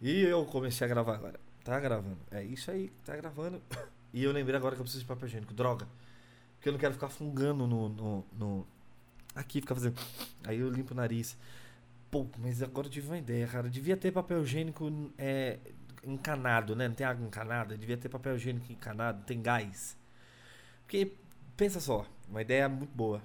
E eu comecei a gravar agora. Tá gravando. É isso aí, tá gravando. E eu lembrei agora que eu preciso de papel higiênico. Droga. Porque eu não quero ficar fungando no. no, no... Aqui, ficar fazendo. Aí eu limpo o nariz. Pô, mas agora eu tive uma ideia, cara. Devia ter papel higiênico é, encanado, né? Não tem água encanada? Devia ter papel higiênico encanado, tem gás. Porque, pensa só, uma ideia muito boa.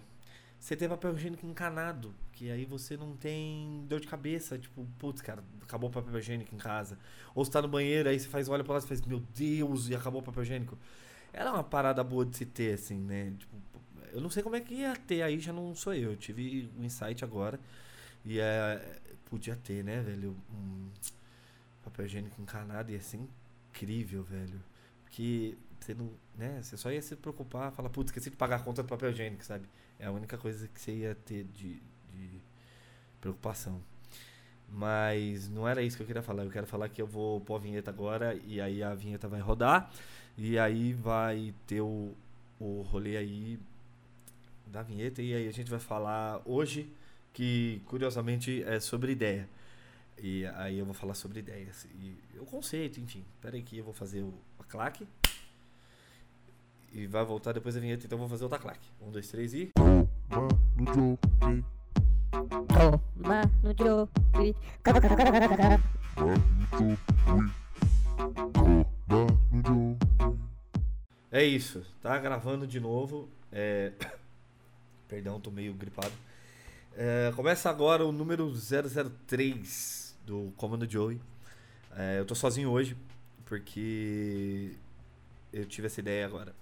Você tem papel higiênico encanado, que aí você não tem dor de cabeça, tipo, putz, cara, acabou o papel higiênico em casa. Ou você tá no banheiro, aí você faz, olha pra lá e faz, meu Deus, e acabou o papel higiênico. Era uma parada boa de se ter, assim, né? Tipo, eu não sei como é que ia ter, aí já não sou eu. Eu tive um insight agora. E é, podia ter, né, velho? Um papel higiênico encanado ia ser incrível, velho. Porque você não, né? Você só ia se preocupar, falar, putz, esqueci de pagar a conta do papel higiênico, sabe? É a única coisa que você ia ter de, de preocupação. Mas não era isso que eu queria falar. Eu quero falar que eu vou pôr a vinheta agora e aí a vinheta vai rodar. E aí vai ter o, o rolê aí da vinheta. E aí a gente vai falar hoje, que curiosamente é sobre ideia. E aí eu vou falar sobre ideias. E o conceito, enfim. Espera aí que eu vou fazer o, a claque. E vai voltar depois da vinheta, então eu vou fazer outra claque. Um, dois, três e. Toma no jogo. É isso, tá gravando de novo. É... Perdão, tô meio gripado. É, começa agora o número 003 do Comando Joey. É, eu tô sozinho hoje, porque eu tive essa ideia agora.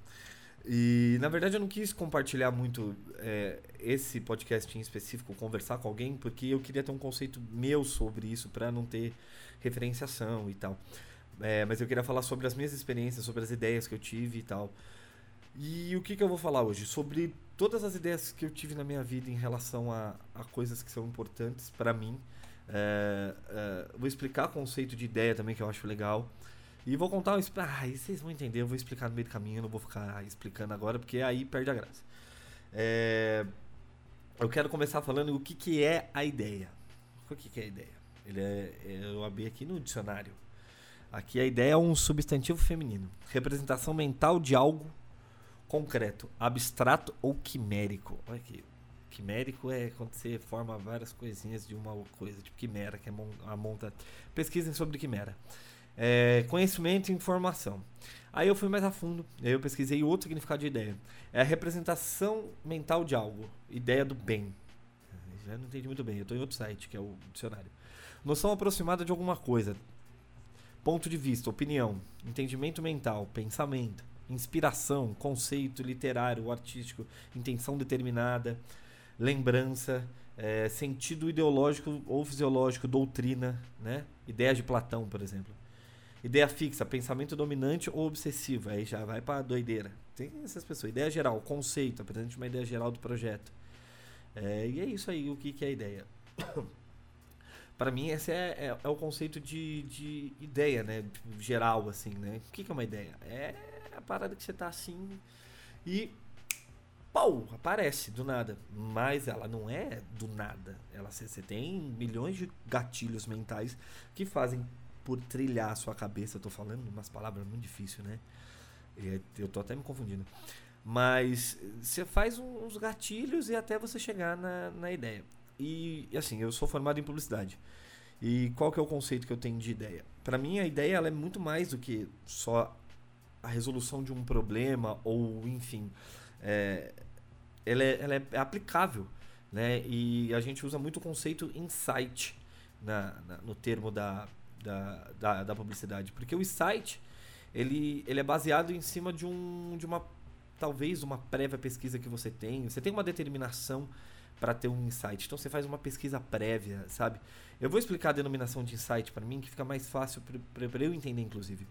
E na verdade eu não quis compartilhar muito é, esse podcast em específico, conversar com alguém, porque eu queria ter um conceito meu sobre isso para não ter referenciação e tal. É, mas eu queria falar sobre as minhas experiências, sobre as ideias que eu tive e tal. E o que, que eu vou falar hoje? Sobre todas as ideias que eu tive na minha vida em relação a, a coisas que são importantes para mim. É, é, vou explicar o conceito de ideia também, que eu acho legal. E vou contar. Ah, vocês vão entender, eu vou explicar no meio do caminho, eu não vou ficar explicando agora, porque aí perde a graça. É, eu quero começar falando o que, que é a ideia. O que, que é a ideia? Ele é, eu abri aqui no dicionário. Aqui a ideia é um substantivo feminino. Representação mental de algo concreto, abstrato ou quimérico. Olha aqui. Quimérico é quando você forma várias coisinhas de uma coisa, tipo quimera, que é a monta. Pesquisem sobre quimera. É, conhecimento e informação. Aí eu fui mais a fundo, eu pesquisei outro significado de ideia. É a representação mental de algo, ideia do bem. Já não entendi muito bem, eu estou em outro site, que é o dicionário. Noção aproximada de alguma coisa. Ponto de vista, opinião, entendimento mental, pensamento, inspiração, conceito literário, artístico, intenção determinada, lembrança, é, sentido ideológico ou fisiológico, doutrina, né? Ideia de Platão, por exemplo. Ideia fixa, pensamento dominante ou obsessivo, aí já vai para doideira. Tem essas pessoas. Ideia geral, conceito, apresente uma ideia geral do projeto. É, e é isso aí, o que, que é a ideia. para mim, esse é, é, é, o conceito de, de ideia, né? Geral, assim, né? O que, que é uma ideia? É a parada que você tá assim e pau, aparece do nada. Mas ela não é do nada. Ela você tem milhões de gatilhos mentais que fazem por trilhar a sua cabeça. Eu tô falando umas palavras muito difíceis, né? Eu tô até me confundindo. Mas você faz uns gatilhos e até você chegar na, na ideia. E assim, eu sou formado em publicidade. E qual que é o conceito que eu tenho de ideia? Para mim, a ideia ela é muito mais do que só a resolução de um problema ou, enfim, é, ela, é, ela é aplicável. Né? E a gente usa muito o conceito insight na, na no termo da, da, da, da, publicidade. Porque o insight, ele, ele é baseado em cima de, um, de uma, talvez, uma prévia pesquisa que você tem. Você tem uma determinação para ter um insight. Então você faz uma pesquisa prévia, sabe? Eu vou explicar a denominação de insight para mim, que fica mais fácil para eu entender, inclusive.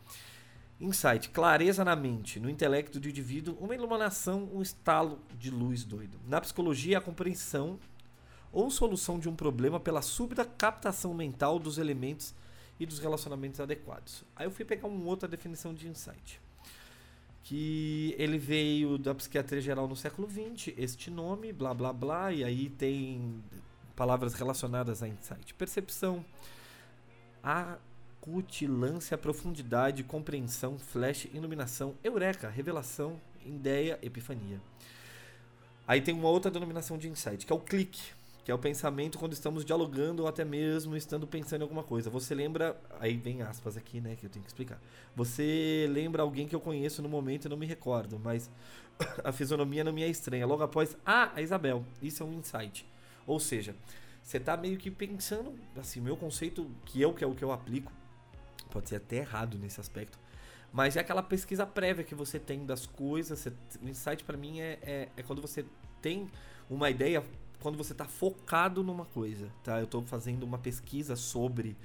Insight, clareza na mente, no intelecto do indivíduo, uma iluminação, um estalo de luz doido. Na psicologia, a compreensão ou solução de um problema pela súbita captação mental dos elementos e dos relacionamentos adequados. Aí eu fui pegar uma outra definição de insight. Que ele veio da psiquiatria geral no século XX, este nome, blá blá blá, e aí tem palavras relacionadas a insight. Percepção, acutilância, profundidade, compreensão, flash, iluminação, eureka, revelação, ideia, epifania. Aí tem uma outra denominação de insight, que é o clique, que é o pensamento quando estamos dialogando ou até mesmo estando pensando em alguma coisa. Você lembra, aí vem aspas aqui, né, que eu tenho que explicar. Você lembra alguém que eu conheço no momento e não me recordo, mas a fisionomia não me é estranha. Logo após, ah, a Isabel. Isso é um insight. Ou seja, você tá meio que pensando, assim, meu conceito, que eu que é o que eu aplico, pode ser até errado nesse aspecto, mas é aquela pesquisa prévia que você tem das coisas. Você, o insight para mim é, é, é, quando você tem uma ideia, quando você está focado numa coisa, tá? Eu estou fazendo uma pesquisa sobre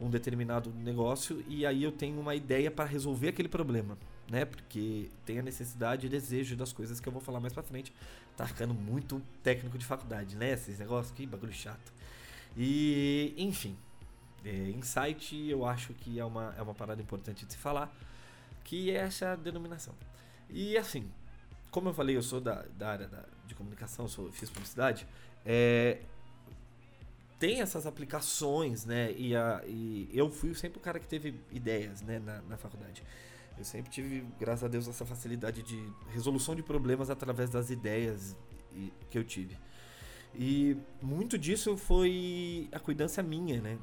um determinado negócio e aí eu tenho uma ideia para resolver aquele problema, né? Porque tem a necessidade e desejo das coisas que eu vou falar mais para frente. Tá ficando muito técnico de faculdade, né? Esses negócios que bagulho chato. E, enfim, é, insight eu acho que é uma, é uma parada importante de se falar que é essa denominação. E assim, como eu falei, eu sou da, da área da, de comunicação, sou, fiz publicidade, é, tem essas aplicações, né? E, a, e eu fui sempre o cara que teve ideias né, na, na faculdade. Eu sempre tive, graças a Deus, essa facilidade de resolução de problemas através das ideias que eu tive. E muito disso foi a cuidância minha, né?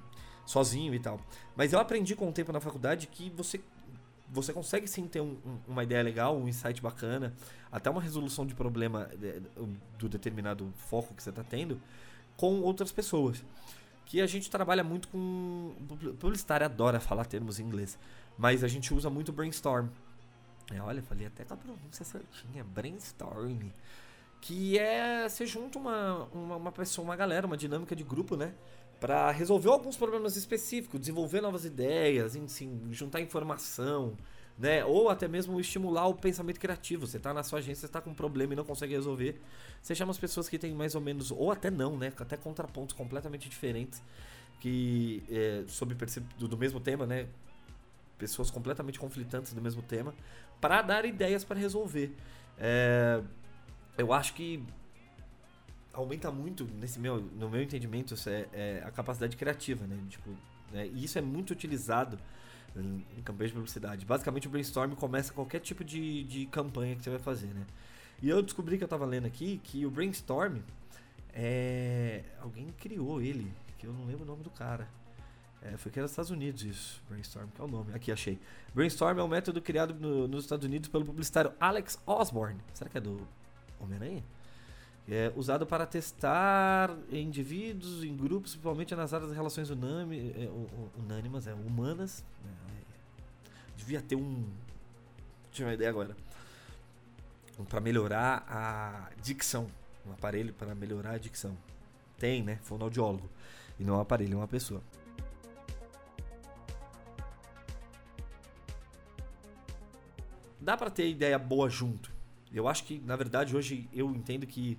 Sozinho e tal. Mas eu aprendi com o tempo na faculdade que você você consegue sim ter um, um, uma ideia legal, um insight bacana, até uma resolução de problema é, do determinado foco que você está tendo com outras pessoas. Que a gente trabalha muito com. Publicitário adora falar termos em inglês, mas a gente usa muito brainstorm. É, olha, falei até com a pronúncia certinha, brainstorm. Que é você junta uma, uma, uma pessoa, uma galera, uma dinâmica de grupo, né? para resolver alguns problemas específicos, desenvolver novas ideias, enfim, juntar informação, né? Ou até mesmo estimular o pensamento criativo. Você está na sua agência, está com um problema e não consegue resolver. Você chama as pessoas que têm mais ou menos, ou até não, né? Até contrapontos completamente diferentes que é, sobre do, do mesmo tema, né? Pessoas completamente conflitantes do mesmo tema, para dar ideias para resolver. É, eu acho que aumenta muito, nesse meu, no meu entendimento, é, é a capacidade criativa, né? Tipo, né? E isso é muito utilizado em, campanhas de publicidade. Basicamente, o brainstorm começa qualquer tipo de, de campanha que você vai fazer, né? E eu descobri que eu estava lendo aqui que o brainstorm é alguém criou ele, que eu não lembro o nome do cara. É, foi que era nos Estados Unidos isso, Brainstorm, que é o nome. Aqui achei. Brainstorm é um método criado no, nos Estados Unidos pelo publicitário Alex Osborne. Será que é do Homem-Aranha? É usado para testar indivíduos em grupos, principalmente nas áreas de relações unânimes, é, unânimas, é, humanas. É, devia ter um. Tinha uma ideia agora. Um, para melhorar a dicção. Um aparelho para melhorar a dicção. Tem, né? Fonoaudiólogo. E não é um aparelho, é uma pessoa. Dá para ter ideia boa junto. Eu acho que, na verdade, hoje eu entendo que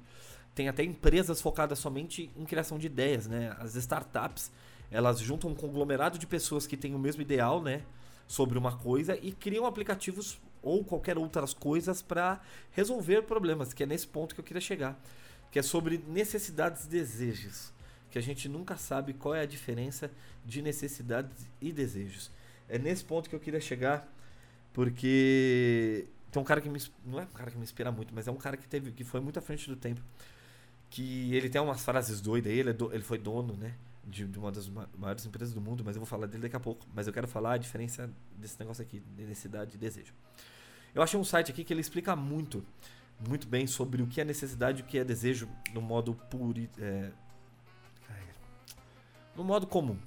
tem até empresas focadas somente em criação de ideias, né? As startups, elas juntam um conglomerado de pessoas que têm o mesmo ideal, né? Sobre uma coisa e criam aplicativos ou qualquer outras coisas para resolver problemas, que é nesse ponto que eu queria chegar, que é sobre necessidades e desejos, que a gente nunca sabe qual é a diferença de necessidades e desejos. É nesse ponto que eu queria chegar, porque tem um cara que me. Não é um cara que me inspira muito, mas é um cara que teve. que foi muito à frente do tempo. Que ele tem umas frases doidas, ele, é do, ele foi dono, né? De, de, uma das maiores empresas do mundo, mas eu vou falar dele daqui a pouco. Mas eu quero falar a diferença desse negócio aqui, de necessidade e desejo. Eu achei um site aqui que ele explica muito, muito bem sobre o que é necessidade e o que é desejo no modo puro. É, no modo comum.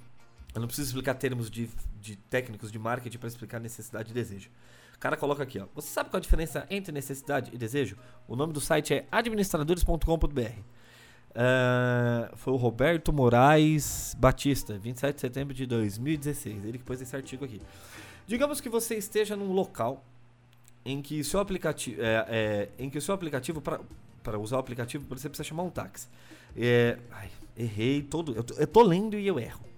Eu não preciso explicar termos de, de técnicos de marketing para explicar necessidade e desejo cara coloca aqui, ó. Você sabe qual a diferença entre necessidade e desejo? O nome do site é administradores.com.br. Uh, ah, foi o Roberto Moraes Batista, 27 de setembro de 2016. Ele que pôs esse artigo aqui. Digamos que você esteja num local em que o seu aplicativo, é, é, em que o seu aplicativo para usar o aplicativo você precisa chamar um táxi. É, ai, errei todo. Eu tô, eu tô lendo e eu erro.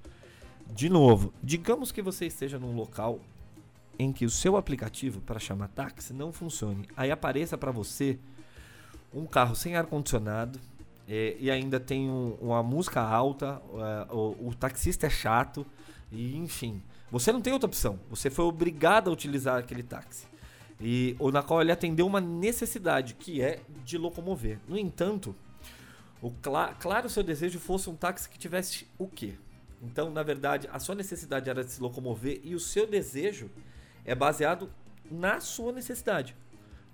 De novo, digamos que você esteja num local em que o seu aplicativo para chamar táxi não funcione. Aí apareça para você um carro sem ar-condicionado é, e ainda tem um, uma música alta, uh, o, o, taxista é chato E enfim, você não tem outra opção. Você foi obrigado a utilizar aquele táxi. E ou na qual ele atendeu uma necessidade que é de locomover. No entanto, o cla claro seu desejo fosse um táxi que tivesse o quê? Então, na verdade, a sua necessidade era de se locomover e o seu desejo é baseado na sua necessidade.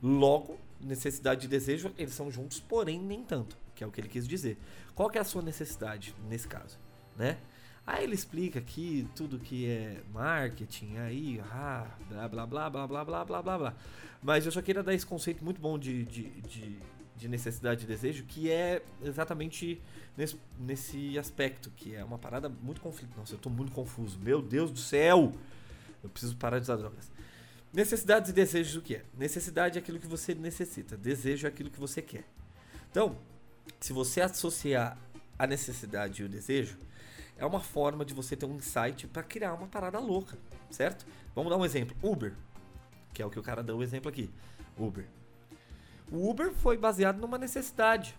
Logo, necessidade e desejo, eles são juntos, porém nem tanto, que é o que ele quis dizer. Qual que é a sua necessidade nesse caso, né? Aí ele explica aqui tudo que é marketing, aí, ah, blá blá blá blá blá blá blá blá blá. Mas eu só queria dar esse conceito muito bom de, de, de, de necessidade e desejo, que é exatamente nesse, nesse aspecto, que é uma parada muito conflito. Nossa, eu tô muito confuso. Meu Deus do céu! Eu preciso parar de usar drogas. Necessidades e desejos o que é? Necessidade é aquilo que você necessita, desejo é aquilo que você quer. Então, se você associar a necessidade e o desejo, é uma forma de você ter um insight para criar uma parada louca, certo? Vamos dar um exemplo. Uber, que é o que o cara deu o exemplo aqui. Uber. O Uber foi baseado numa necessidade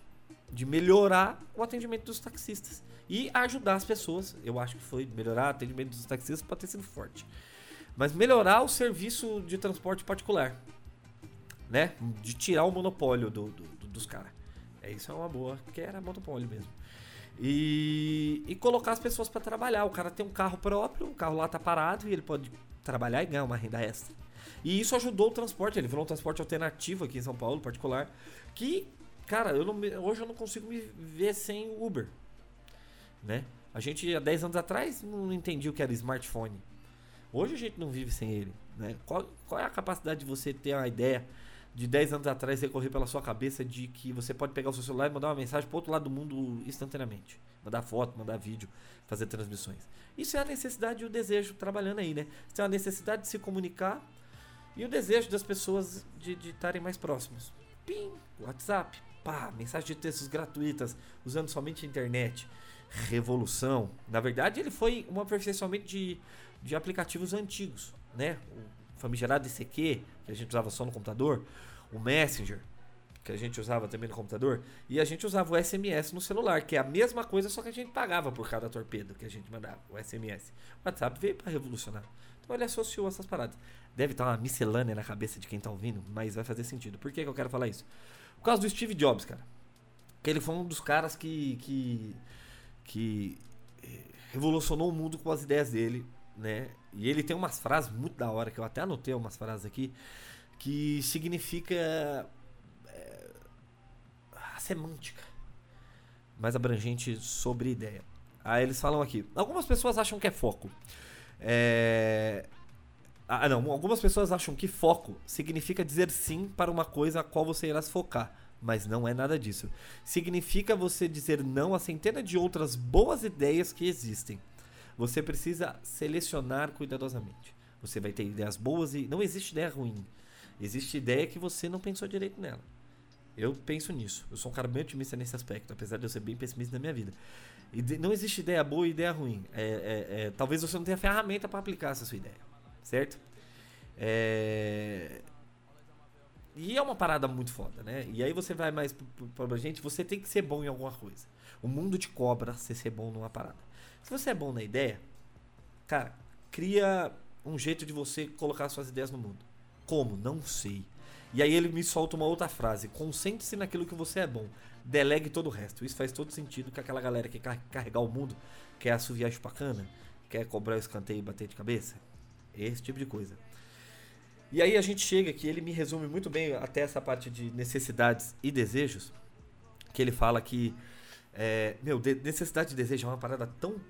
de melhorar o atendimento dos taxistas e ajudar as pessoas. Eu acho que foi melhorar o atendimento dos taxistas pode ter sido forte. Mas melhorar o serviço de transporte particular. Né? De tirar o monopólio do, do, do, dos caras. É isso é uma boa, que era monopólio mesmo. E, e colocar as pessoas para trabalhar. O cara tem um carro próprio, o carro lá tá parado e ele pode trabalhar e ganhar uma renda extra. E isso ajudou o transporte, ele virou um transporte alternativo aqui em São Paulo, particular, que, cara, eu não, hoje eu não consigo me ver sem Uber, né? A gente, há 10 anos atrás, não entendia o que era smartphone. Hoje a gente não vive sem ele, né? Qual, qual é a capacidade de você ter uma ideia de 10 anos atrás recorrer pela sua cabeça de que você pode pegar o seu celular e mandar uma mensagem para outro lado do mundo instantaneamente. Mandar foto, mandar vídeo, fazer transmissões. Isso é a necessidade e o desejo trabalhando aí, né? Você tem a necessidade de se comunicar e o desejo das pessoas de estarem mais próximos. Pim, WhatsApp, pá, mensagem de textos gratuitas, usando somente a internet. Revolução. Na verdade, ele foi um aperfeiçoamento de, de aplicativos antigos, né? O famigerado ICQ, que a gente usava só no computador, o Messenger, que a gente usava também no computador, e a gente usava o SMS no celular, que é a mesma coisa, só que a gente pagava por cada torpedo que a gente mandava, o SMS. O WhatsApp veio para revolucionar. Então ele associou essas paradas. Deve estar uma miscelânea na cabeça de quem tá ouvindo, mas vai fazer sentido. Por que, que eu quero falar isso? Por causa do Steve Jobs, cara. Que ele foi um dos caras que, que, que eh, revolucionou o mundo com as ideias dele, né? E ele tem umas frases muito da hora, que eu até anotei umas frases aqui, que significa é, a semântica mais abrangente sobre ideia. Aí eles falam aqui: algumas pessoas acham que é foco. É, ah, não. Algumas pessoas acham que foco significa dizer sim para uma coisa a qual você irá se focar. Mas não é nada disso. Significa você dizer não a centenas de outras boas ideias que existem. Você precisa selecionar cuidadosamente. Você vai ter ideias boas e. Não existe ideia ruim. Existe ideia que você não pensou direito nela. Eu penso nisso. Eu sou um cara bem otimista nesse aspecto, apesar de eu ser bem pessimista na minha vida. Não existe ideia boa e ideia ruim. É, é, é, talvez você não tenha ferramenta para aplicar essa sua ideia certo? É... E é uma parada muito foda, né? E aí você vai mais pra gente, você tem que ser bom em alguma coisa. O mundo te cobra você ser bom numa parada. Se você é bom na ideia, cara, cria um jeito de você colocar suas ideias no mundo. Como? Não sei. E aí ele me solta uma outra frase: concentre-se naquilo que você é bom. Delegue todo o resto. Isso faz todo sentido com aquela galera que quer carregar o mundo, quer assoviar chupacana, quer cobrar o escanteio e bater de cabeça. Esse tipo de coisa. E aí a gente chega que ele me resume muito bem até essa parte de necessidades e desejos, que ele fala que é, meu, de, necessidade e desejo é uma parada tão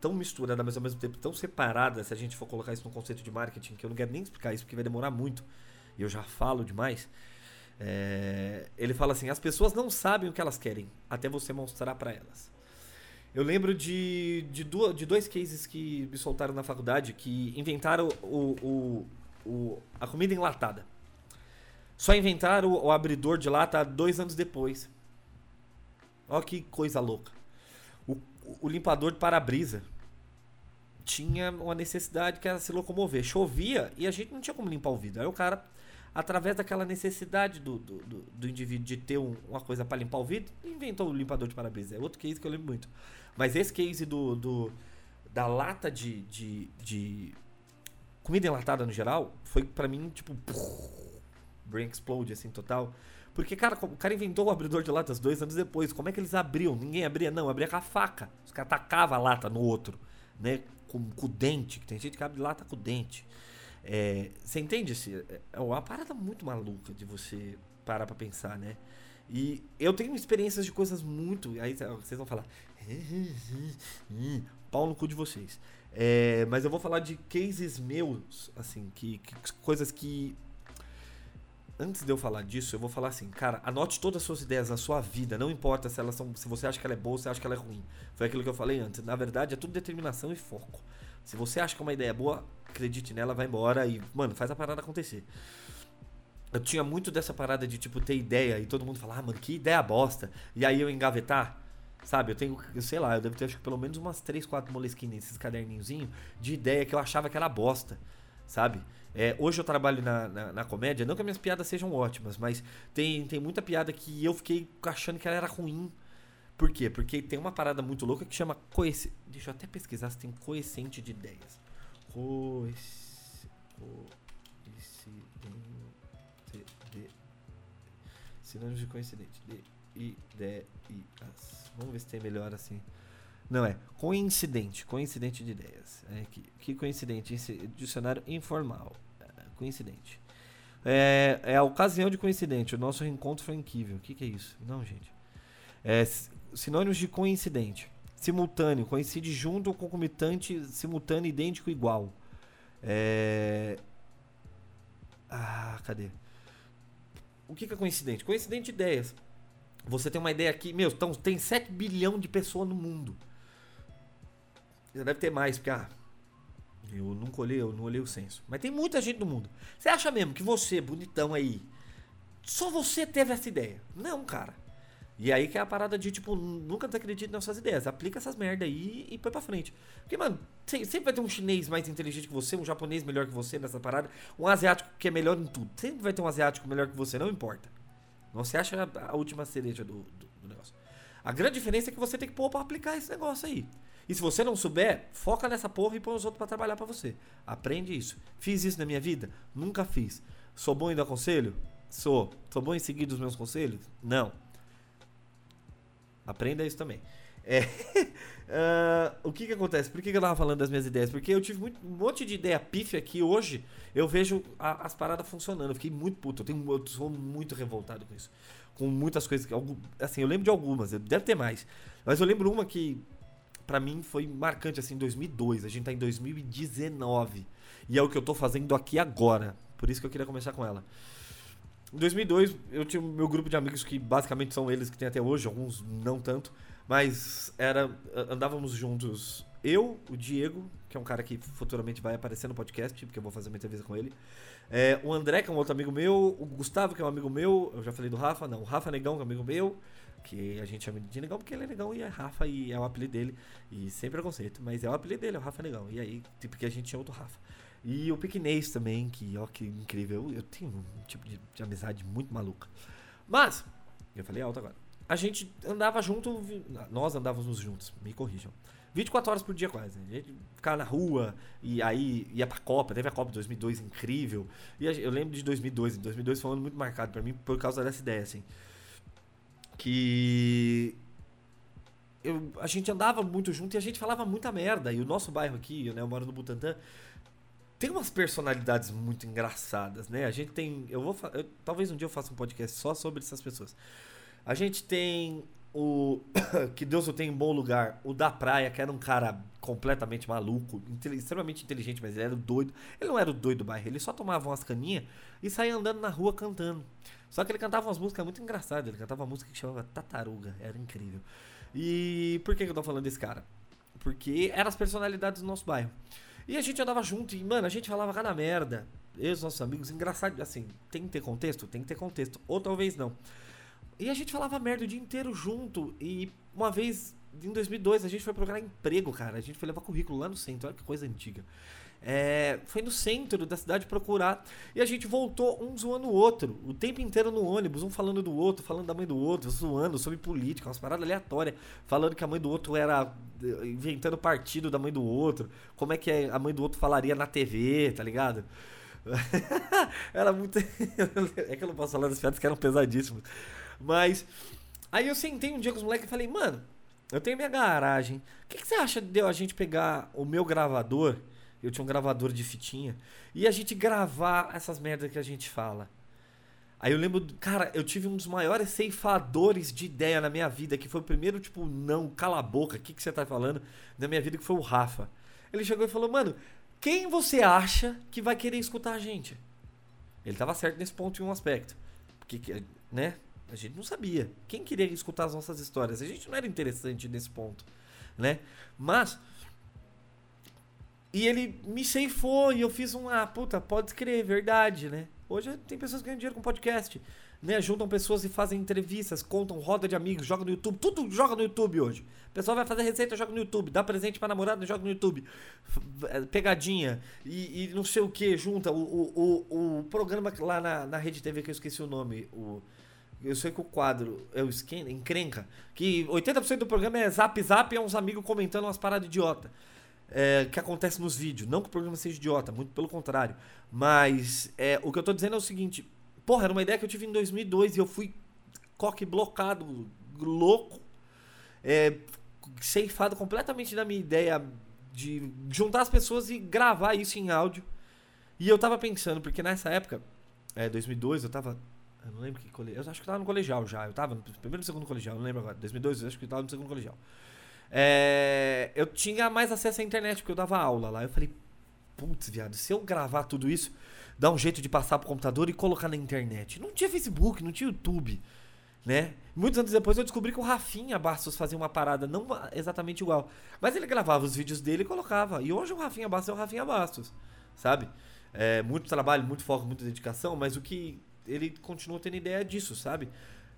tão misturada, mas ao mesmo tempo tão separada, se a gente for colocar isso no conceito de marketing, que eu não quero nem explicar isso porque vai demorar muito, e eu já falo demais. É, ele fala assim: as pessoas não sabem o que elas querem até você mostrar para elas. Eu lembro de, de, duas, de dois cases que me soltaram na faculdade que inventaram o, o, o a comida enlatada. Só inventaram o, abridor de lata dois anos depois. Olha que coisa louca. O, o limpador de para-brisa tinha uma necessidade que era se locomover. Chovia e a gente não tinha como limpar o vidro. Aí o cara, através daquela necessidade do, do, do, do indivíduo de ter um, uma coisa para limpar o vidro, inventou o limpador de para-brisa. É outro case que eu lembro muito. Mas esse case do, do, da lata de, de, de comida enlatada no geral, foi pra mim, tipo, brain explode, assim, total. Porque, cara, o cara inventou o abridor de latas dois anos depois. Como é que eles abriam? Ninguém abria, não, abria com a faca. Os caras tacavam a lata no outro, né? Com, com o dente, que tem gente que abre lata com o dente. É, você entende? Esse, é uma parada muito maluca de você parar pra pensar, né? E eu tenho experiências de coisas muito. Aí vocês vão falar. Pau no cu de vocês. É, mas eu vou falar de cases meus, assim, que, que, coisas que. Antes de eu falar disso, eu vou falar assim, cara, anote todas as suas ideias na sua vida, não importa se elas são. Se você acha que ela é boa se acha que ela é ruim. Foi aquilo que eu falei antes. Na verdade, é tudo determinação e foco. Se você acha que é uma ideia boa, acredite nela, vai embora e, mano, faz a parada acontecer. Eu tinha muito dessa parada de, tipo, ter ideia e todo mundo falar, ah, mano, que ideia bosta. E aí eu engavetar. Sabe, eu tenho, eu sei lá, eu devo ter acho que pelo menos umas 3, 4 moleskines nesses caderninhozinhos de ideia que eu achava que era bosta, sabe? É, hoje eu trabalho na, na, na, comédia, não que as minhas piadas sejam ótimas, mas tem, tem muita piada que eu fiquei achando que ela era ruim. Por quê? Porque tem uma parada muito louca que chama coeficiente. Deixa eu até pesquisar se tem coeficiente de ideias. Coeficiente. De, sinônimos de coincidente. De ideias. Vamos ver se tem melhor assim. Não é. Coincidente. Coincidente de ideias. É, que, que coincidente? Dicionário informal. É, coincidente. É, é, a ocasião de coincidente. O nosso reencontro foi incrível. O que, que é isso? Não, gente. É, sinônimos de coincidente. Simultâneo. Coincide junto ou concomitante, simultâneo, idêntico, igual. É... Ah, cadê? O que, é coincidente? Coincidente de ideias. Você tem uma ideia aqui, meu, então, tem 7 bilhão de pessoas no mundo. Já deve ter mais, porque ah, eu nunca olhei, eu não olhei o censo. Mas tem muita gente no mundo. Você acha mesmo que você, bonitão aí, só você teve essa ideia? Não, cara. E aí que é a parada de, tipo, nunca desacredite nas suas ideias. Aplica essas merda aí e põe pra frente. Porque, mano, sempre vai ter um chinês mais inteligente que você, um japonês melhor que você nessa parada, um asiático que é melhor em tudo. Sempre vai ter um asiático melhor que você, não importa. Se acha a última cereja do, do, do, negócio. A grande diferença é que você tem que pôr pra aplicar esse negócio aí. E se você não souber, foca nessa porra e põe os outros para trabalhar para você. Aprende isso. Fiz isso na minha vida? Nunca fiz. Sou bom em dar conselho? Sou. Sou bom em seguir os meus conselhos? Não. Aprenda isso também. É, uh, o que que acontece? Por que, que eu tava falando das minhas ideias? Porque eu tive muito, um monte de ideia pífia aqui hoje. Eu vejo a, as paradas funcionando. Eu fiquei muito puto. Eu, tenho, eu sou muito revoltado com isso. Com muitas coisas. Que, assim, eu lembro de algumas. Deve ter mais. Mas eu lembro uma que, para mim, foi marcante. Assim, em 2002. A gente tá em 2019. E é o que eu tô fazendo aqui agora. Por isso que eu queria começar com ela. Em 2002, eu tinha o meu grupo de amigos que basicamente são eles que tem até hoje, alguns não tanto. Mas era andávamos juntos eu, o Diego, que é um cara que futuramente vai aparecer no podcast, porque eu vou fazer uma entrevista com ele. É, o André, que é um outro amigo meu. O Gustavo, que é um amigo meu. Eu já falei do Rafa, não. O Rafa Negão, que é um amigo meu. Que a gente chama de Negão porque ele é negão e é Rafa e é o apelido dele. E sem preconceito, mas é o apelido dele, é o Rafa Negão. E aí, tipo, que a gente chama outro Rafa. E o Piquinês também, que ó, que incrível. Eu, eu tenho um tipo de, de amizade muito maluca. Mas, eu falei alto agora a gente andava junto, nós andávamos juntos, me corrijam. 24 horas por dia quase. A gente ficava na rua e aí ia pra Copa. Teve a Copa de 2002 incrível. E eu lembro de 2002. 2002 foi um ano muito marcado para mim por causa dessa ideia, assim. Que eu, a gente andava muito junto e a gente falava muita merda. E o nosso bairro aqui, né, eu moro no Butantã, tem umas personalidades muito engraçadas, né? A gente tem, eu vou, eu, talvez um dia eu faça um podcast só sobre essas pessoas. A gente tem o que Deus o tem em bom lugar, o da praia, que era um cara completamente maluco, extremamente inteligente, mas ele era doido. Ele não era o doido do bairro, ele só tomava umas caninhas e saía andando na rua cantando. Só que ele cantava umas músicas muito engraçadas, ele cantava uma música que chamava Tataruga, era incrível. E por que eu tô falando desse cara? Porque eram as personalidades do nosso bairro. E a gente andava junto e, mano, a gente falava cada merda. Eu e os nossos amigos, engraçado, assim, tem que ter contexto? Tem que ter contexto. Ou talvez não. E a gente falava merda o dia inteiro junto. E uma vez, em 2002, a gente foi procurar emprego, cara. A gente foi levar currículo lá no centro. Olha que coisa antiga. É, foi no centro da cidade procurar. E a gente voltou um zoando o outro. O tempo inteiro no ônibus, um falando do outro, falando da mãe do outro, zoando sobre política, umas paradas aleatórias. Falando que a mãe do outro era. inventando partido da mãe do outro. Como é que a mãe do outro falaria na TV, tá ligado? era muito. é que eu não posso falar das piadas que eram pesadíssimas. Mas. Aí eu sentei um dia com os moleques e falei, mano, eu tenho minha garagem. O que, que você acha de a gente pegar o meu gravador? Eu tinha um gravador de fitinha. E a gente gravar essas merdas que a gente fala. Aí eu lembro, cara, eu tive um dos maiores ceifadores de ideia na minha vida, que foi o primeiro, tipo, não, cala a boca, o que, que você tá falando? Na minha vida, que foi o Rafa. Ele chegou e falou, mano, quem você acha que vai querer escutar a gente? Ele tava certo nesse ponto em um aspecto. Porque, né? A gente não sabia. Quem queria escutar as nossas histórias? A gente não era interessante nesse ponto, né? Mas e ele me ceifou e eu fiz um, ah, puta, pode escrever, verdade, né? Hoje tem pessoas que ganham dinheiro com podcast, né? Juntam pessoas e fazem entrevistas, contam roda de amigos, joga no YouTube, tudo joga no YouTube hoje. O pessoal vai fazer receita, joga no YouTube, dá presente pra namorada, joga no YouTube. Pegadinha e, e não sei o que, junta o, o, o, o programa lá na, na Rede TV que eu esqueci o nome, o eu sei que o quadro é o encrenca, que 80% do programa é zap zap e é uns amigos comentando umas paradas idiota é, que acontece nos vídeos. Não que o programa seja idiota, muito pelo contrário. Mas é, o que eu tô dizendo é o seguinte: porra, era uma ideia que eu tive em 2002 e eu fui coque blocado, louco, é, ceifado completamente da minha ideia de juntar as pessoas e gravar isso em áudio. E eu tava pensando, porque nessa época, é, 2002, eu tava. Eu não lembro que colegial. Eu acho que eu tava no colegial já. Eu tava no primeiro ou segundo colegial, não lembro agora. 2002, eu acho que eu tava no segundo colegial. É, eu tinha mais acesso à internet, porque eu dava aula lá. Eu falei, putz, viado, se eu gravar tudo isso, dá um jeito de passar pro computador e colocar na internet. Não tinha Facebook, não tinha YouTube, né? Muitos anos depois eu descobri que o Rafinha Bastos fazia uma parada não exatamente igual. Mas ele gravava os vídeos dele e colocava. E hoje o Rafinha Bastos é o Rafinha Bastos, sabe? É, muito trabalho, muito foco, muita dedicação, mas o que ele continua tendo ideia disso, sabe?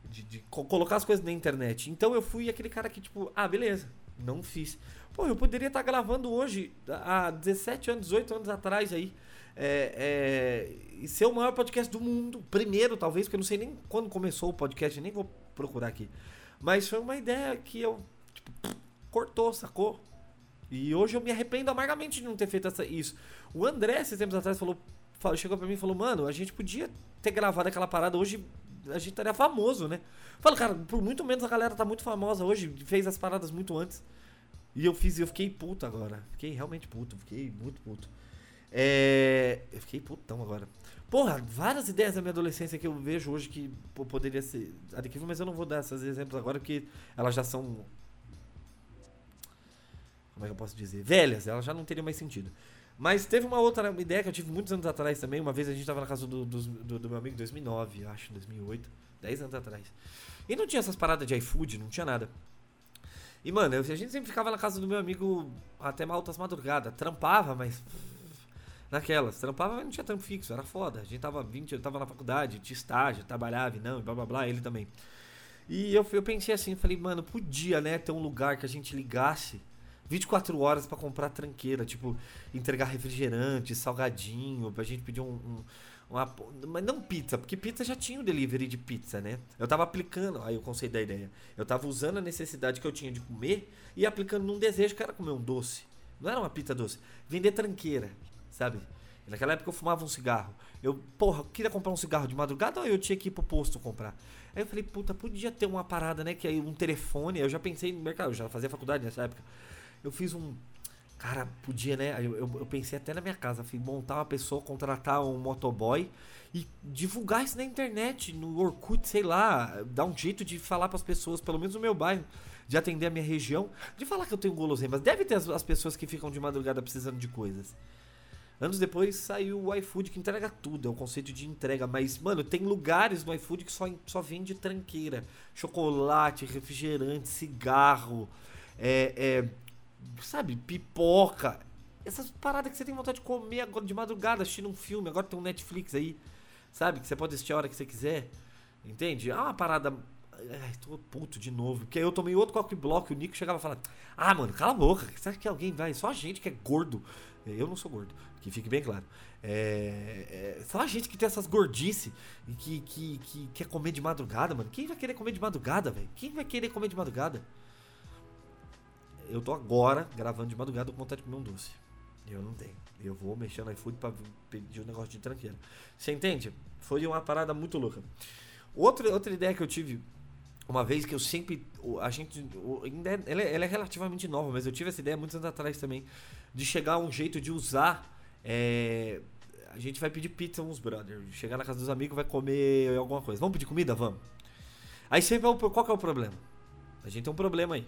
De, de colocar as coisas na internet. Então eu fui aquele cara que, tipo, ah, beleza, não fiz. Pô, eu poderia estar gravando hoje, há 17 anos, 18 anos atrás aí. É, é, e ser o maior podcast do mundo. Primeiro, talvez, porque eu não sei nem quando começou o podcast, nem vou procurar aqui. Mas foi uma ideia que eu, tipo, cortou, sacou? E hoje eu me arrependo amargamente de não ter feito essa, isso. O André, esses tempos atrás, falou, chegou pra mim e falou: Mano, a gente podia ter gravado aquela parada hoje, a gente estaria famoso, né? Falo, cara, por muito menos a galera tá muito famosa hoje, fez as paradas muito antes. E eu fiz, eu fiquei puto agora. Fiquei realmente puto, fiquei muito puto. É, eu fiquei putão agora. Porra, várias ideias da minha adolescência que eu vejo hoje que pô, poderia ser adquirido, mas eu não vou dar esses exemplos agora porque elas já são. Como é que eu posso dizer? Velhas, elas já não teriam mais sentido. Mas teve uma outra ideia que eu tive muitos anos atrás também. Uma vez a gente tava na casa do, do, do, do meu amigo em 2009, acho, 2008. 10 anos atrás. E não tinha essas paradas de iFood, não tinha nada. E, mano, a gente sempre ficava na casa do meu amigo até altas madrugadas. Trampava, mas. Naquelas. Trampava, mas não tinha trampo fixo, era foda. A gente tava 20, eu tava na faculdade, tinha estágio, trabalhava não, blá blá blá, ele também. E eu, eu pensei assim, falei, mano, podia, né, ter um lugar que a gente ligasse 24 horas para comprar tranqueira, tipo, entregar refrigerante, salgadinho, pra gente pedir um, um uma, mas não pizza, porque pizza já tinha o delivery de pizza, né? Eu tava aplicando, aí o conceito da ideia. Eu tava usando a necessidade que eu tinha de comer e aplicando num desejo que era comer um doce. Não era uma pizza doce. Vender tranqueira, sabe? Naquela época eu fumava um cigarro. Eu, porra, eu queria comprar um cigarro de madrugada ou eu tinha que ir pro posto comprar? Aí eu falei, puta, podia ter uma parada, né? Que aí um telefone. Eu já pensei no mercado, eu já fazia faculdade nessa época. Eu fiz um, Cara, podia, né? Eu, eu, eu, pensei até na minha casa, fui montar uma pessoa, contratar um motoboy e divulgar isso na internet, no Orkut, sei lá, dar um jeito de falar para as pessoas, pelo menos no meu bairro, de atender a minha região, de falar que eu tenho guloseimas. Deve ter as, as pessoas que ficam de madrugada precisando de coisas. Anos depois saiu o iFood que entrega tudo, é o conceito de entrega. Mas, mano, tem lugares no iFood que só, só vende tranqueira: chocolate, refrigerante, cigarro, é, é, sabe, pipoca. Essas paradas que você tem vontade de comer agora de madrugada, assistindo um filme. Agora tem um Netflix aí, sabe? Que você pode assistir a hora que você quiser. Entende? É uma parada Ai, tô puto de novo. Porque eu tomei outro coque e o Nico chegava falava: Ah, mano, cala a boca. Acha que alguém vai? Só a gente que é gordo. Eu não sou gordo, que fique bem claro. É, é, só a gente que tem essas gordices e que, que, que quer comer de madrugada, mano. Quem vai querer comer de madrugada, velho? Quem vai querer comer de madrugada? Eu tô agora gravando de madrugada com vontade de comer um doce. Eu não tenho. Eu vou mexer no iFood pra pedir um negócio de tranqueira. Você entende? Foi uma parada muito louca. Outra, outra ideia que eu tive uma vez que eu sempre. A gente. Ainda é, ela, é, ela é relativamente nova, mas eu tive essa ideia muitos anos atrás também. De chegar a um jeito de usar. É, a gente vai pedir pizza uns brothers. Chegar na casa dos amigos vai comer alguma coisa. Vamos pedir comida? Vamos. Aí sempre. Qual que é o problema? A gente tem um problema aí.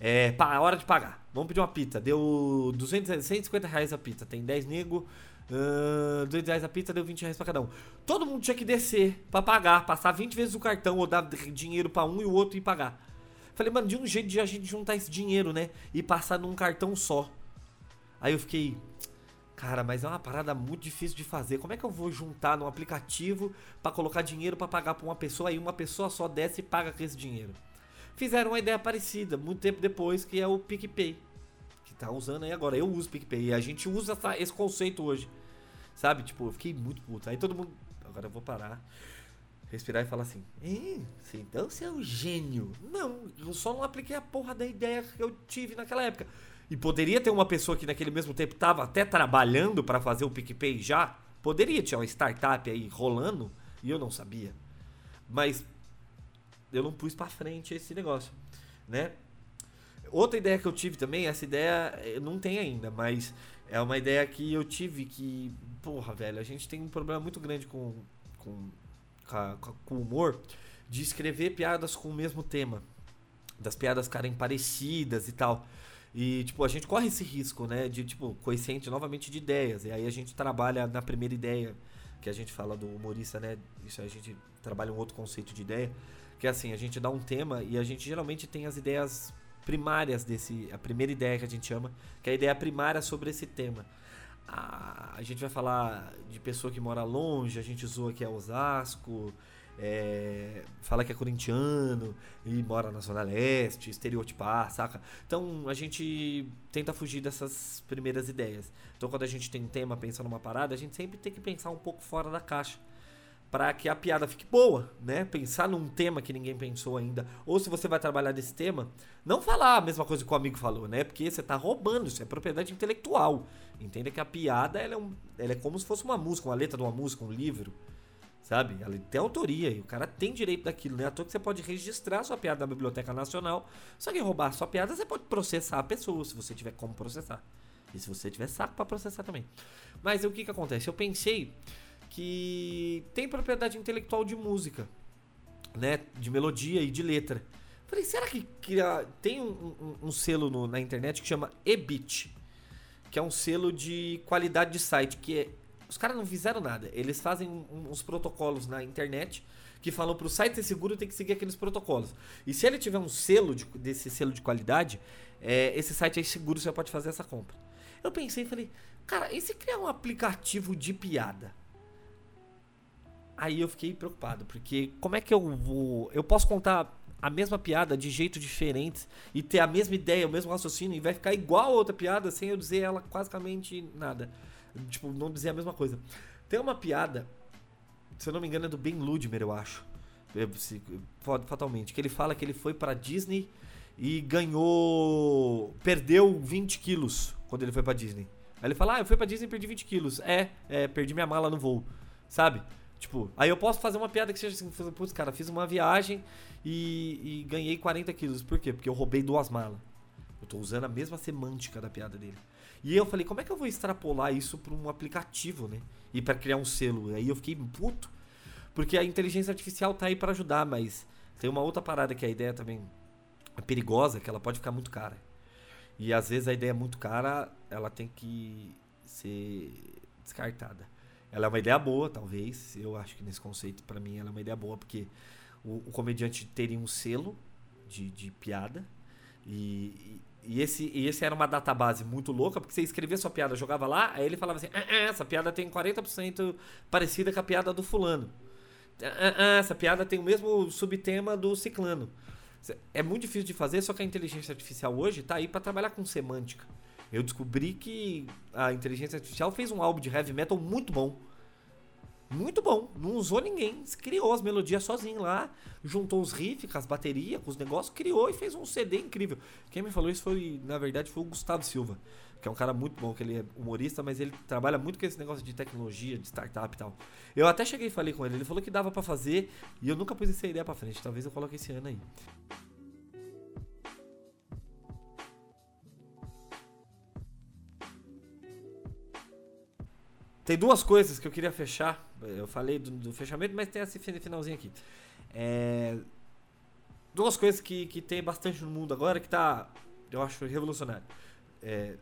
É, pá, é hora de pagar. Vamos pedir uma pizza. Deu 200, 150 reais a pizza. Tem 10 nego. Uh, 200 reais a pizza deu 20 reais pra cada um. Todo mundo tinha que descer pra pagar, passar 20 vezes o cartão ou dar dinheiro pra um e o outro e pagar. Falei, mano, de um jeito de a gente juntar esse dinheiro, né? E passar num cartão só. Aí eu fiquei, cara, mas é uma parada muito difícil de fazer. Como é que eu vou juntar num aplicativo para colocar dinheiro para pagar pra uma pessoa e uma pessoa só desce e paga com esse dinheiro? Fizeram uma ideia parecida, muito tempo depois, que é o PicPay tá usando aí agora. Eu uso PicPay. E a gente usa essa, esse conceito hoje. Sabe? Tipo, eu fiquei muito puto. Aí todo mundo. Agora eu vou parar. Respirar e falar assim. então você é um gênio. Não, eu só não apliquei a porra da ideia que eu tive naquela época. E poderia ter uma pessoa que naquele mesmo tempo tava até trabalhando para fazer o PicPay já. Poderia ter uma startup aí rolando e eu não sabia. Mas eu não pus para frente esse negócio, né? Outra ideia que eu tive também, essa ideia eu não tem ainda, mas é uma ideia que eu tive que, porra, velho, a gente tem um problema muito grande com, com, com o humor de escrever piadas com o mesmo tema. Das piadas ficarem parecidas e tal. E, tipo, a gente corre esse risco, né? De, tipo, coeficiente novamente de ideias. E aí a gente trabalha na primeira ideia, que a gente fala do humorista, né? Isso a gente trabalha um outro conceito de ideia. Que assim, a gente dá um tema e a gente geralmente tem as ideias primárias desse. A primeira ideia que a gente chama, que é a ideia primária sobre esse tema. A, a gente vai falar de pessoa que mora longe, a gente zoa que é Osasco, é, fala que é corintiano e mora na Zona Leste, estereotipar, saca? Então a gente tenta fugir dessas primeiras ideias. Então quando a gente tem tema, pensa numa parada, a gente sempre tem que pensar um pouco fora da caixa para que a piada fique boa, né? Pensar num tema que ninguém pensou ainda. Ou se você vai trabalhar desse tema, não falar a mesma coisa que o amigo falou, né? Porque você tá roubando, isso é propriedade intelectual. Entenda que a piada ela é, um, ela é como se fosse uma música, uma letra de uma música, um livro. Sabe? Ela tem autoria e o cara tem direito daquilo, né? À toa que você pode registrar sua piada na Biblioteca Nacional. Só que roubar sua piada, você pode processar a pessoa, se você tiver como processar. E se você tiver saco para processar também. Mas o que que acontece? Eu pensei que tem propriedade intelectual de música, né? De melodia e de letra. Falei, será que, que tem um, um, um selo no, na internet que chama EBIT? Que é um selo de qualidade de site, que é, os caras não fizeram nada. Eles fazem uns protocolos na internet que falam para o site ser seguro tem que seguir aqueles protocolos. E se ele tiver um selo de, desse selo de qualidade, é, esse site é seguro, você pode fazer essa compra. Eu pensei e falei, cara, e se criar um aplicativo de piada? Aí eu fiquei preocupado, porque como é que eu vou. Eu posso contar a mesma piada de jeito diferente e ter a mesma ideia, o mesmo raciocínio e vai ficar igual a outra piada sem eu dizer ela basicamente nada. Tipo, não dizer a mesma coisa. Tem uma piada, se eu não me engano, é do Ben Ludmer, eu acho. Fatalmente. Que ele fala que ele foi pra Disney e ganhou. Perdeu 20 quilos quando ele foi pra Disney. Aí ele fala: Ah, eu fui pra Disney e perdi 20 quilos. É, é, perdi minha mala no voo. Sabe? Tipo, aí eu posso fazer uma piada que seja assim, putz, cara, fiz uma viagem e, e, ganhei 40 quilos. Por quê? Porque eu roubei duas malas. Eu tô usando a mesma semântica da piada dele. E eu falei, como é que eu vou extrapolar isso para um aplicativo, né? E para criar um selo? Aí eu fiquei puto. Porque a inteligência artificial tá aí para ajudar, mas tem uma outra parada que a ideia também é perigosa, que ela pode ficar muito cara. E às vezes a ideia é muito cara, ela tem que ser descartada. Ela é uma ideia boa, talvez. Eu acho que nesse conceito, para mim, ela é uma ideia boa, porque o, o comediante teria um selo de, de piada. E, e, esse, e esse era uma database muito louca, porque você escrevia sua piada, jogava lá, aí ele falava assim: ah, ah, essa piada tem 40% parecida com a piada do fulano. Ah, ah, essa piada tem o mesmo subtema do ciclano. É muito difícil de fazer, só que a inteligência artificial hoje tá aí para trabalhar com semântica. Eu descobri que a inteligência artificial fez um álbum de heavy metal muito bom. Muito bom. Não usou ninguém. Criou as melodias sozinho lá. Juntou os riffs, com as baterias, com os negócios. Criou e fez um CD incrível. Quem me falou isso foi, na verdade, foi o Gustavo Silva. Que é um cara muito bom, que ele é humorista, mas ele trabalha muito com esse negócio de tecnologia, de startup e tal. Eu até cheguei e falei com ele. Ele falou que dava para fazer. E eu nunca pus essa ideia pra frente. Talvez eu coloque esse ano aí. Tem duas coisas que eu queria fechar. Eu falei do, do fechamento, mas tem esse finalzinho aqui. É, duas coisas que, que tem bastante no mundo agora que tá, eu acho, revolucionário. É,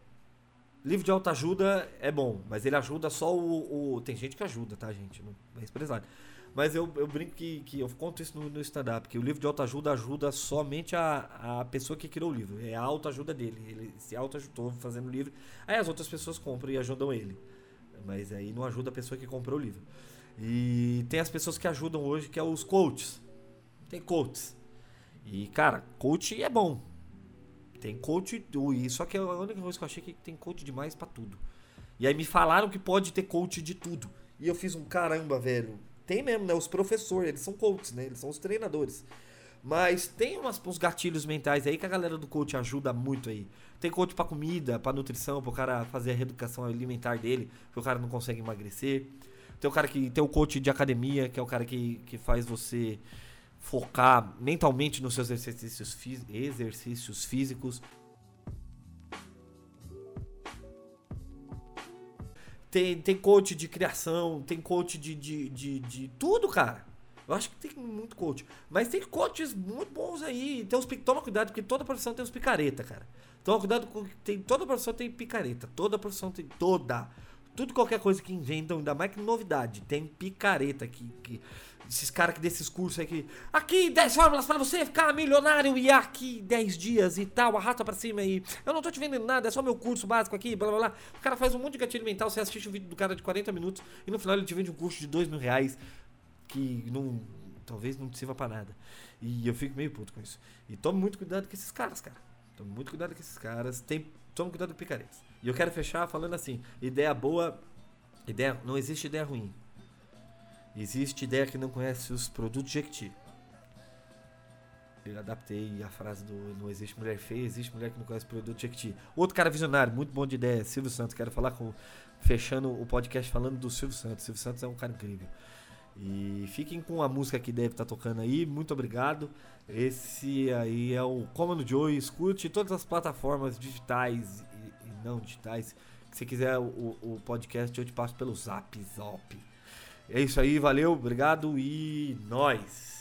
livro de autoajuda é bom, mas ele ajuda só o, o, Tem gente que ajuda, tá, gente? Não é empresário. Mas eu, eu brinco que, que eu conto isso no, no stand-up, que o livro de autoajuda ajuda somente a, a pessoa que criou o livro. É a autoajuda dele. Ele se autoajudou fazendo o livro. Aí as outras pessoas compram e ajudam ele. Mas aí não ajuda a pessoa que comprou o livro. E tem as pessoas que ajudam hoje, que é os coaches. Tem coaches. E, cara, coach é bom. Tem coach. Só que a única coisa que eu achei é que tem coach demais para tudo. E aí me falaram que pode ter coach de tudo. E eu fiz um caramba, velho. Tem mesmo, né? Os professores, eles são coaches, né? Eles são os treinadores. Mas tem umas, uns gatilhos mentais aí que a galera do coach ajuda muito aí. Tem coach para comida, para nutrição, para o cara fazer a reeducação alimentar dele, porque o cara não consegue emagrecer. Tem o cara que tem o coach de academia, que é o cara que, que faz você focar mentalmente nos seus exercícios, exercícios físicos. Tem, tem coach de criação, tem coach de, de, de, de tudo, cara. Eu acho que tem muito coach. Mas tem coaches muito bons aí. Uns, toma cuidado, porque toda profissão tem uns picareta, cara. Toma cuidado com tem Toda profissão tem picareta. Toda profissão tem. Toda. Tudo qualquer coisa que inventam, ainda mais que novidade. Tem picareta que. que esses caras que desses cursos aí que. Aqui 10 fórmulas para você ficar milionário e aqui 10 dias e tal, arrasta pra cima e. Eu não tô te vendendo nada, é só meu curso básico aqui, blá blá blá. O cara faz um monte de gatilho mental, você assiste o um vídeo do cara de 40 minutos e no final ele te vende um curso de 2 mil reais que não, talvez não sirva para nada. E eu fico meio puto com isso. E tome muito cuidado com esses caras, cara. Tome muito cuidado com esses caras. Tem, tome cuidado com picaretas. E eu quero fechar falando assim: ideia boa, ideia, não existe ideia ruim. Existe ideia que não conhece os produtos Jequiti. Eu adaptei a frase do Não existe mulher feia, existe mulher que não conhece o produto Jequiti. Outro cara visionário, muito bom de ideia, Silvio Santos. Quero falar com. Fechando o podcast falando do Silvio Santos. Silvio Santos é um cara incrível. E fiquem com a música que deve estar tá tocando aí. Muito obrigado. Esse aí é o Comando Joe. Escute todas as plataformas digitais e, e não digitais. Se quiser o, o, podcast, eu te passo pelo Zap Zop. É isso aí, valeu, obrigado e nós.